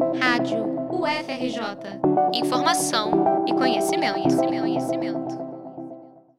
Rádio UFRJ. Informação e conhecimento, conhecimento, conhecimento.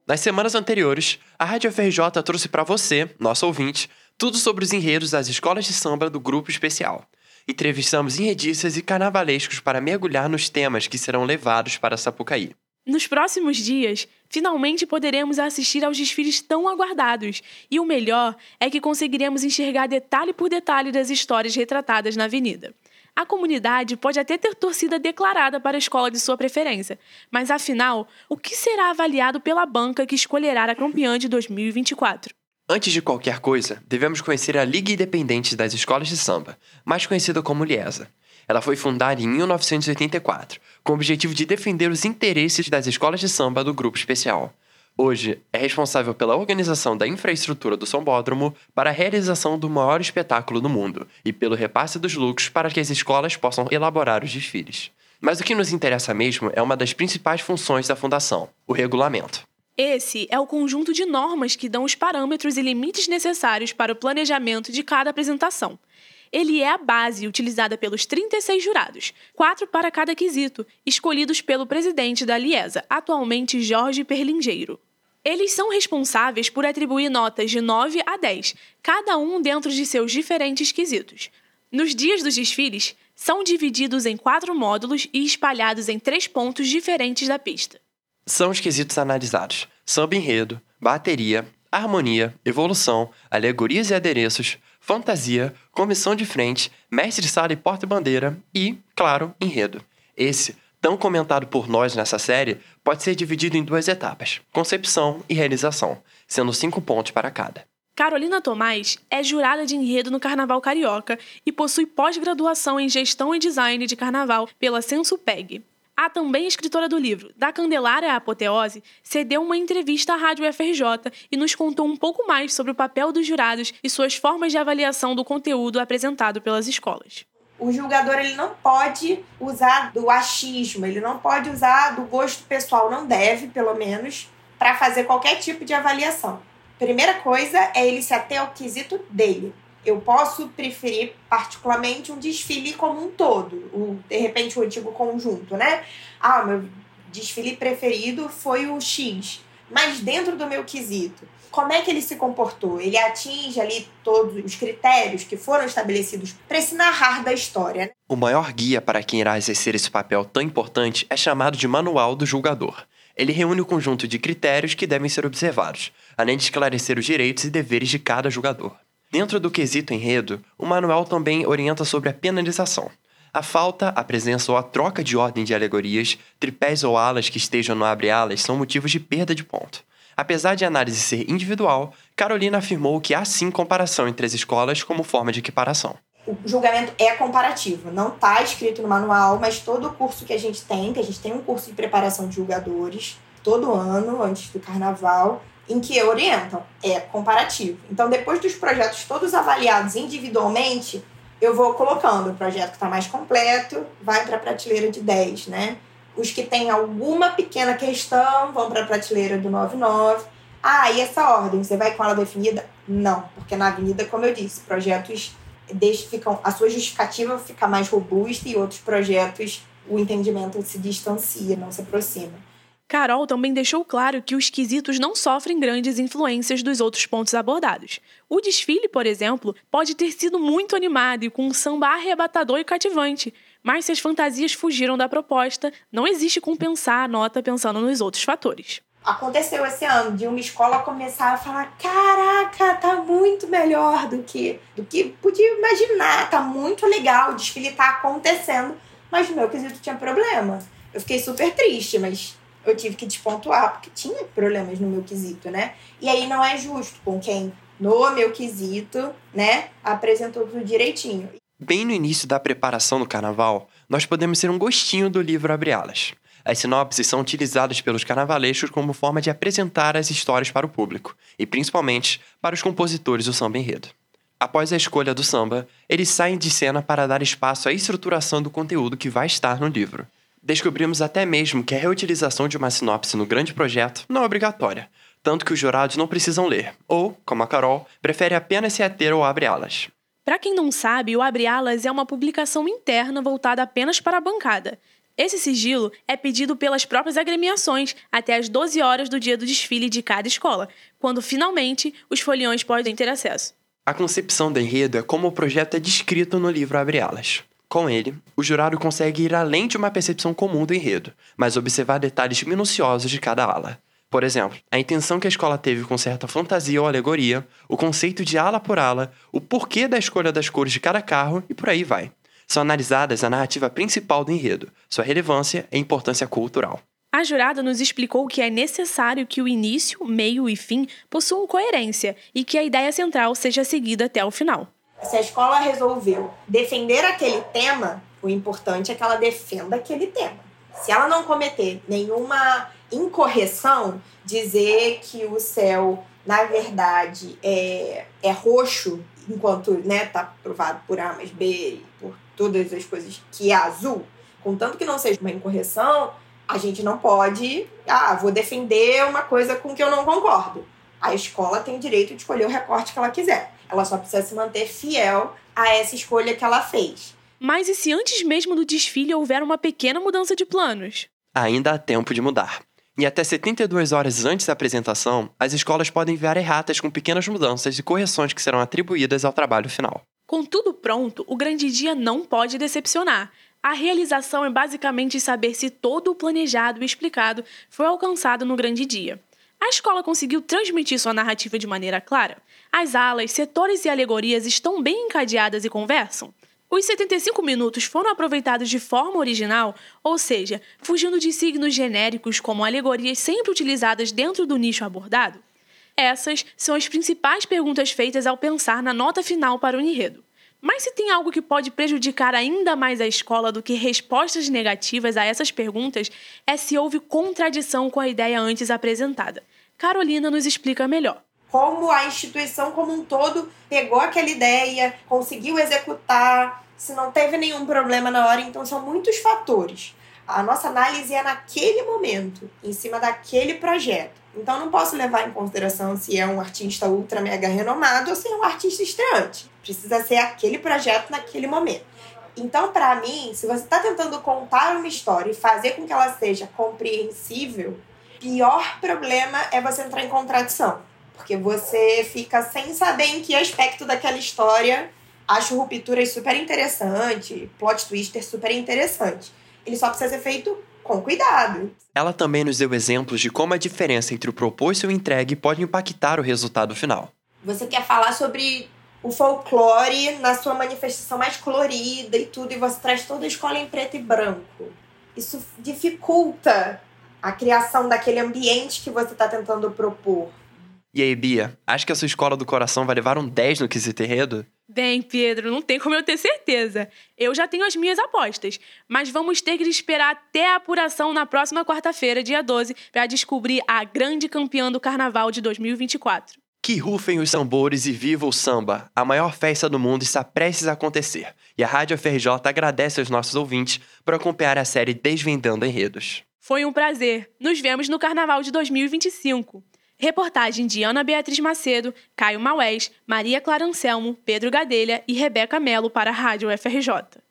Nas semanas anteriores, a Rádio UFRJ trouxe para você, nosso ouvinte, tudo sobre os enredos das escolas de samba do grupo especial. Entrevistamos enredistas e carnavalescos para mergulhar nos temas que serão levados para Sapucaí. Nos próximos dias, finalmente poderemos assistir aos desfiles tão aguardados, e o melhor é que conseguiremos enxergar detalhe por detalhe das histórias retratadas na avenida. A comunidade pode até ter torcida declarada para a escola de sua preferência, mas afinal, o que será avaliado pela banca que escolherá a campeã de 2024? Antes de qualquer coisa, devemos conhecer a Liga Independente das Escolas de Samba, mais conhecida como Liesa. Ela foi fundada em 1984, com o objetivo de defender os interesses das escolas de samba do grupo especial. Hoje, é responsável pela organização da infraestrutura do Sambódromo para a realização do maior espetáculo do mundo e pelo repasse dos lucros para que as escolas possam elaborar os desfiles. Mas o que nos interessa mesmo é uma das principais funções da fundação, o regulamento. Esse é o conjunto de normas que dão os parâmetros e limites necessários para o planejamento de cada apresentação ele é a base utilizada pelos 36 jurados, quatro para cada quesito, escolhidos pelo presidente da Liesa, atualmente Jorge Perlingeiro. Eles são responsáveis por atribuir notas de 9 a 10, cada um dentro de seus diferentes quesitos. Nos dias dos desfiles, são divididos em quatro módulos e espalhados em três pontos diferentes da pista. São os quesitos analisados: samba enredo, bateria, harmonia, evolução, alegorias e adereços, fantasia, comissão de frente, mestre sala e porta-bandeira e, claro, enredo. Esse, tão comentado por nós nessa série, pode ser dividido em duas etapas: concepção e realização, sendo cinco pontos para cada. Carolina Tomás é jurada de enredo no Carnaval Carioca e possui pós-graduação em Gestão e Design de Carnaval pela Sensupeg. A também escritora do livro Da Candelária à Apoteose cedeu uma entrevista à Rádio FRJ e nos contou um pouco mais sobre o papel dos jurados e suas formas de avaliação do conteúdo apresentado pelas escolas. O julgador ele não pode usar do achismo, ele não pode usar do gosto pessoal, não deve, pelo menos, para fazer qualquer tipo de avaliação. Primeira coisa é ele se ater ao quesito dele eu posso preferir particularmente um desfile como um todo, o, de repente o antigo conjunto, né? Ah, meu desfile preferido foi o X, mas dentro do meu quesito, como é que ele se comportou? Ele atinge ali todos os critérios que foram estabelecidos para esse narrar da história. Né? O maior guia para quem irá exercer esse papel tão importante é chamado de Manual do Julgador. Ele reúne o um conjunto de critérios que devem ser observados, além de esclarecer os direitos e deveres de cada julgador. Dentro do quesito enredo, o manual também orienta sobre a penalização. A falta, a presença ou a troca de ordem de alegorias, tripés ou alas que estejam no abre-alas são motivos de perda de ponto. Apesar de a análise ser individual, Carolina afirmou que há sim comparação entre as escolas como forma de equiparação. O julgamento é comparativo, não está escrito no manual, mas todo o curso que a gente tem, que a gente tem um curso de preparação de julgadores todo ano, antes do carnaval, em que orientam é comparativo. Então, depois dos projetos todos avaliados individualmente, eu vou colocando o projeto que está mais completo, vai para a prateleira de 10, né? Os que têm alguma pequena questão vão para a prateleira do 99. Ah, e essa ordem, você vai com ela definida? Não, porque na avenida, como eu disse, projetos ficam, a sua justificativa fica mais robusta e outros projetos o entendimento se distancia, não se aproxima. Carol também deixou claro que os quesitos não sofrem grandes influências dos outros pontos abordados. O desfile, por exemplo, pode ter sido muito animado e com um samba arrebatador e cativante, mas se as fantasias fugiram da proposta, não existe compensar a nota pensando nos outros fatores. Aconteceu esse ano de uma escola começar a falar: caraca, tá muito melhor do que do que podia imaginar, tá muito legal, o desfile tá acontecendo, mas meu quesito tinha problema. Eu fiquei super triste, mas eu tive que despontuar, porque tinha problemas no meu quesito, né? E aí não é justo com quem, no meu quesito, né, apresentou tudo direitinho. Bem no início da preparação do carnaval, nós podemos ter um gostinho do livro Abre Alas. As sinopses são utilizadas pelos carnavalescos como forma de apresentar as histórias para o público, e principalmente para os compositores do samba enredo. Após a escolha do samba, eles saem de cena para dar espaço à estruturação do conteúdo que vai estar no livro. Descobrimos até mesmo que a reutilização de uma sinopse no grande projeto não é obrigatória, tanto que os jurados não precisam ler, ou, como a Carol, prefere apenas se ater ou abre alas. Para quem não sabe, o Abre Alas é uma publicação interna voltada apenas para a bancada. Esse sigilo é pedido pelas próprias agremiações até as 12 horas do dia do desfile de cada escola, quando finalmente os foliões podem ter acesso. A concepção do enredo é como o projeto é descrito no livro Abre Alas. Com ele, o jurado consegue ir além de uma percepção comum do enredo, mas observar detalhes minuciosos de cada ala. Por exemplo, a intenção que a escola teve com certa fantasia ou alegoria, o conceito de ala por ala, o porquê da escolha das cores de cada carro e por aí vai são analisadas a narrativa principal do enredo, sua relevância e importância cultural. A jurada nos explicou que é necessário que o início, meio e fim possuam coerência e que a ideia central seja seguida até o final. Se a escola resolveu defender aquele tema, o importante é que ela defenda aquele tema. Se ela não cometer nenhuma incorreção, dizer que o céu, na verdade, é, é roxo, enquanto né, tá provado por A mais B, por todas as coisas que é azul, contanto que não seja uma incorreção, a gente não pode, ah, vou defender uma coisa com que eu não concordo. A escola tem o direito de escolher o recorte que ela quiser. Ela só precisa se manter fiel a essa escolha que ela fez. Mas e se antes mesmo do desfile houver uma pequena mudança de planos? Ainda há tempo de mudar. E até 72 horas antes da apresentação, as escolas podem enviar erratas com pequenas mudanças e correções que serão atribuídas ao trabalho final. Com tudo pronto, o grande dia não pode decepcionar. A realização é basicamente saber se todo o planejado e explicado foi alcançado no grande dia. A escola conseguiu transmitir sua narrativa de maneira clara? As alas, setores e alegorias estão bem encadeadas e conversam? Os 75 minutos foram aproveitados de forma original, ou seja, fugindo de signos genéricos como alegorias sempre utilizadas dentro do nicho abordado? Essas são as principais perguntas feitas ao pensar na nota final para o enredo. Mas se tem algo que pode prejudicar ainda mais a escola do que respostas negativas a essas perguntas, é se houve contradição com a ideia antes apresentada. Carolina nos explica melhor. Como a instituição como um todo pegou aquela ideia, conseguiu executar, se não teve nenhum problema na hora, então são muitos fatores. A nossa análise é naquele momento, em cima daquele projeto. Então não posso levar em consideração se é um artista ultra mega renomado ou se é um artista estreante. Precisa ser aquele projeto naquele momento. Então, para mim, se você está tentando contar uma história e fazer com que ela seja compreensível, pior problema é você entrar em contradição. Porque você fica sem saber em que aspecto daquela história acho rupturas super interessante, plot twister super interessante. Ele só precisa ser feito com cuidado. Ela também nos deu exemplos de como a diferença entre o proposto e o entregue pode impactar o resultado final. Você quer falar sobre o folclore na sua manifestação mais colorida e tudo, e você traz toda a escola em preto e branco. Isso dificulta a criação daquele ambiente que você está tentando propor. E aí, Bia, acha que a sua escola do coração vai levar um 10 no quesito enredo? Bem, Pedro, não tem como eu ter certeza. Eu já tenho as minhas apostas, mas vamos ter que esperar até a apuração na próxima quarta-feira, dia 12, para descobrir a grande campeã do carnaval de 2024. Que rufem os tambores e viva o samba! A maior festa do mundo está prestes a acontecer. E a Rádio FRJ agradece aos nossos ouvintes por acompanhar a série Desvendando Enredos. Foi um prazer. Nos vemos no Carnaval de 2025. Reportagem de Ana Beatriz Macedo, Caio Maués, Maria Clara Anselmo, Pedro Gadelha e Rebeca Melo para a Rádio FRJ.